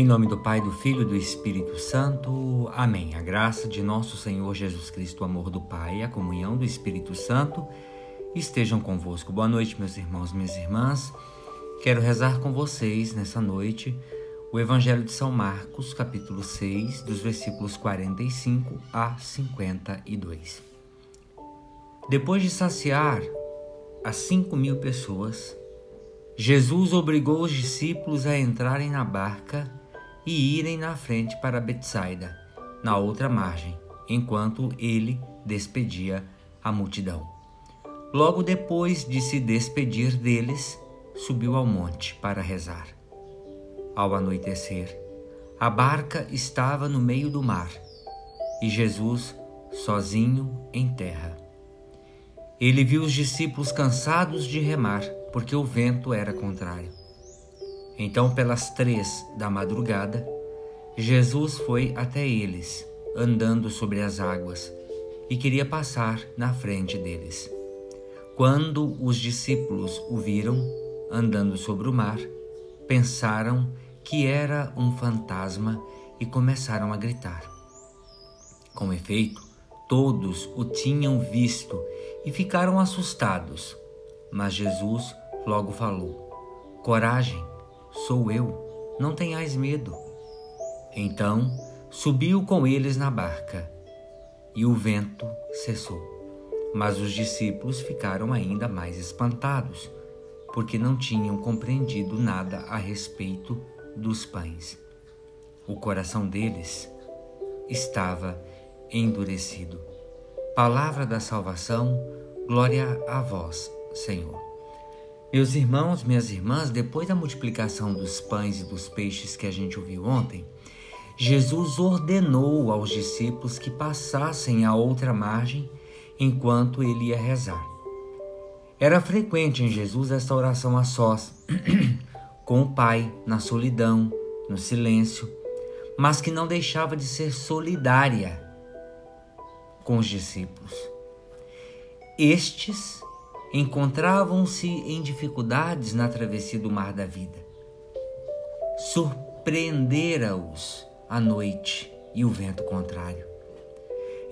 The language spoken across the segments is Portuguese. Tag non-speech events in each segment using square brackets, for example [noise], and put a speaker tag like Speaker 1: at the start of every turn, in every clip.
Speaker 1: Em nome do Pai, do Filho e do Espírito Santo. Amém. A graça de nosso Senhor Jesus Cristo, o amor do Pai, a comunhão do Espírito Santo estejam convosco. Boa noite, meus irmãos, minhas irmãs. Quero rezar com vocês nessa noite o Evangelho de São Marcos, capítulo 6, dos versículos 45 a 52. Depois de saciar as cinco mil pessoas, Jesus obrigou os discípulos a entrarem na barca e irem na frente para Betsaida, na outra margem, enquanto ele despedia a multidão. Logo depois de se despedir deles, subiu ao monte para rezar. Ao anoitecer, a barca estava no meio do mar e Jesus sozinho em terra. Ele viu os discípulos cansados de remar, porque o vento era contrário. Então, pelas três da madrugada, Jesus foi até eles, andando sobre as águas, e queria passar na frente deles. Quando os discípulos o viram andando sobre o mar, pensaram que era um fantasma e começaram a gritar. Com efeito, todos o tinham visto e ficaram assustados. Mas Jesus logo falou: Coragem, Sou eu, não tenhais medo. Então subiu com eles na barca, e o vento cessou. Mas os discípulos ficaram ainda mais espantados, porque não tinham compreendido nada a respeito dos pães. O coração deles estava endurecido. Palavra da salvação, glória a vós, Senhor. Meus irmãos, minhas irmãs, depois da multiplicação dos pães e dos peixes que a gente ouviu ontem, Jesus ordenou aos discípulos que passassem à outra margem enquanto ele ia rezar. Era frequente em Jesus esta oração a sós, [clears throat] com o Pai, na solidão, no silêncio, mas que não deixava de ser solidária com os discípulos. Estes encontravam-se em dificuldades na travessia do mar da vida. Surpreendera-os a noite e o vento contrário.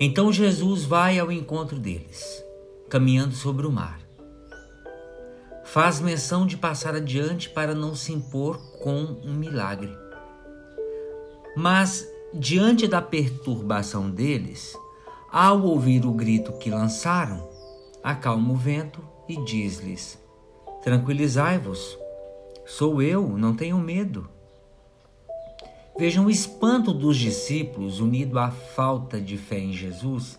Speaker 1: Então Jesus vai ao encontro deles, caminhando sobre o mar. Faz menção de passar adiante para não se impor com um milagre. Mas, diante da perturbação deles, ao ouvir o grito que lançaram, acalma o vento e diz-lhes: Tranquilizai-vos, sou eu, não tenham medo. Vejam o espanto dos discípulos, unido à falta de fé em Jesus,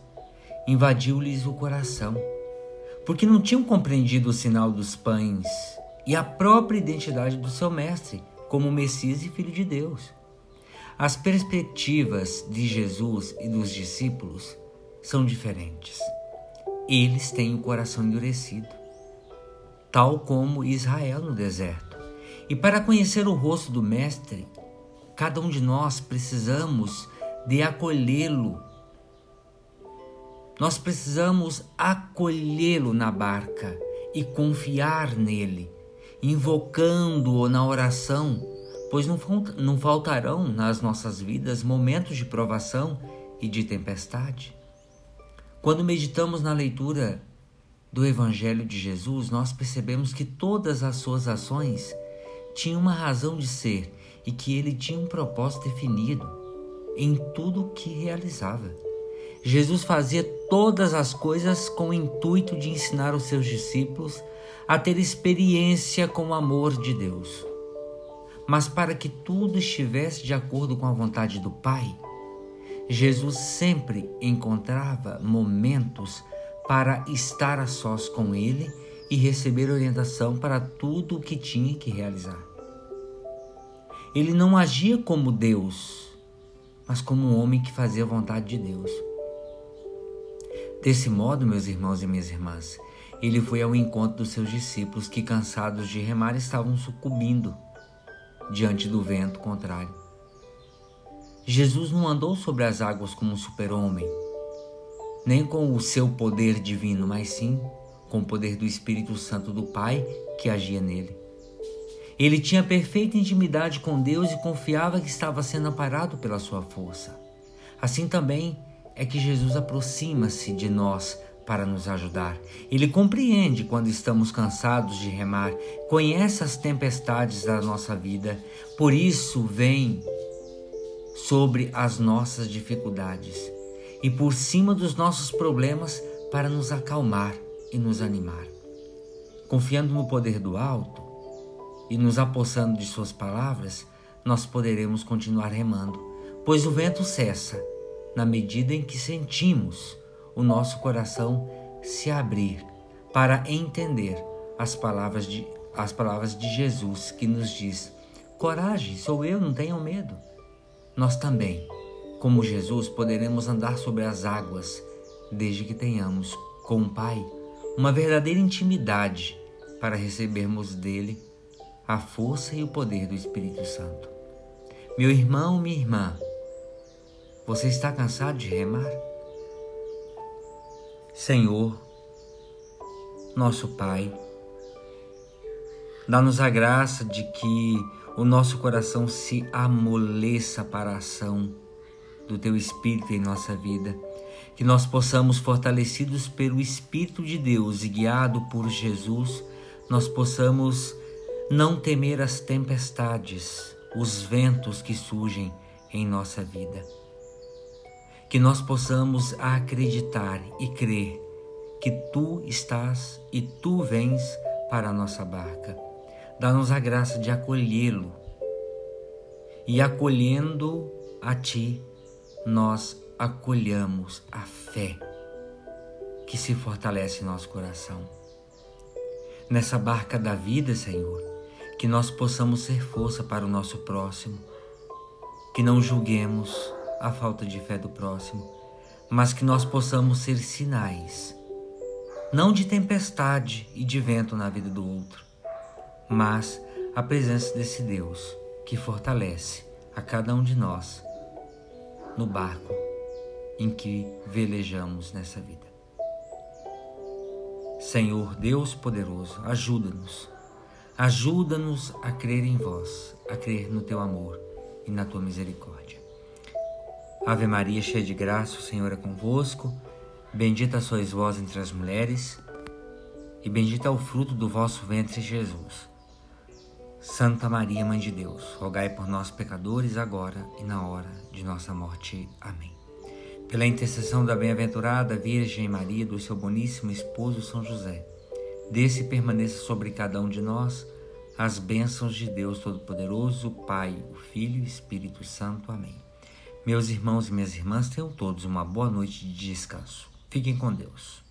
Speaker 1: invadiu-lhes o coração, porque não tinham compreendido o sinal dos pães e a própria identidade do seu Mestre como Messias e Filho de Deus. As perspectivas de Jesus e dos discípulos são diferentes eles têm o coração endurecido, tal como Israel no deserto. E para conhecer o rosto do Mestre, cada um de nós precisamos de acolhê-lo. Nós precisamos acolhê-lo na barca e confiar nele, invocando-o na oração, pois não faltarão nas nossas vidas momentos de provação e de tempestade. Quando meditamos na leitura do Evangelho de Jesus, nós percebemos que todas as suas ações tinham uma razão de ser e que ele tinha um propósito definido em tudo o que realizava. Jesus fazia todas as coisas com o intuito de ensinar os seus discípulos a ter experiência com o amor de Deus. Mas para que tudo estivesse de acordo com a vontade do Pai, Jesus sempre encontrava momentos para estar a sós com ele e receber orientação para tudo o que tinha que realizar. Ele não agia como Deus, mas como um homem que fazia a vontade de Deus. Desse modo, meus irmãos e minhas irmãs, ele foi ao encontro dos seus discípulos que, cansados de remar, estavam sucumbindo diante do vento contrário. Jesus não andou sobre as águas como um super-homem, nem com o seu poder divino, mas sim com o poder do Espírito Santo do Pai que agia nele. Ele tinha perfeita intimidade com Deus e confiava que estava sendo amparado pela sua força. Assim também é que Jesus aproxima-se de nós para nos ajudar. Ele compreende quando estamos cansados de remar, conhece as tempestades da nossa vida, por isso vem sobre as nossas dificuldades e por cima dos nossos problemas para nos acalmar e nos animar. Confiando no poder do alto e nos apossando de Suas palavras, nós poderemos continuar remando, pois o vento cessa na medida em que sentimos o nosso coração se abrir para entender as palavras de, as palavras de Jesus que nos diz: Coragem, sou eu, não tenham medo. Nós também, como Jesus, poderemos andar sobre as águas desde que tenhamos com o Pai uma verdadeira intimidade para recebermos dele a força e o poder do Espírito Santo. Meu irmão, minha irmã, você está cansado de remar? Senhor, nosso Pai, dá-nos a graça de que o nosso coração se amoleça para a ação do Teu Espírito em nossa vida, que nós possamos, fortalecidos pelo Espírito de Deus e guiado por Jesus, nós possamos não temer as tempestades, os ventos que surgem em nossa vida que nós possamos acreditar e crer que tu estás e tu vens para a nossa barca. Dá-nos a graça de acolhê-lo e acolhendo a ti, nós acolhamos a fé que se fortalece em nosso coração. Nessa barca da vida, Senhor, que nós possamos ser força para o nosso próximo, que não julguemos, a falta de fé do próximo, mas que nós possamos ser sinais, não de tempestade e de vento na vida do outro, mas a presença desse Deus que fortalece a cada um de nós no barco em que velejamos nessa vida. Senhor Deus poderoso, ajuda-nos. Ajuda-nos a crer em vós, a crer no teu amor e na tua misericórdia. Ave Maria, cheia de graça, o Senhor é convosco. Bendita sois vós entre as mulheres, e bendito é o fruto do vosso ventre, Jesus. Santa Maria, Mãe de Deus, rogai por nós, pecadores, agora e na hora de nossa morte. Amém. Pela intercessão da bem-aventurada Virgem Maria, do seu boníssimo esposo São José, desce e permaneça sobre cada um de nós as bênçãos de Deus Todo-Poderoso, Pai, o Filho e Espírito Santo. Amém. Meus irmãos e minhas irmãs, tenham todos uma boa noite de descanso. Fiquem com Deus.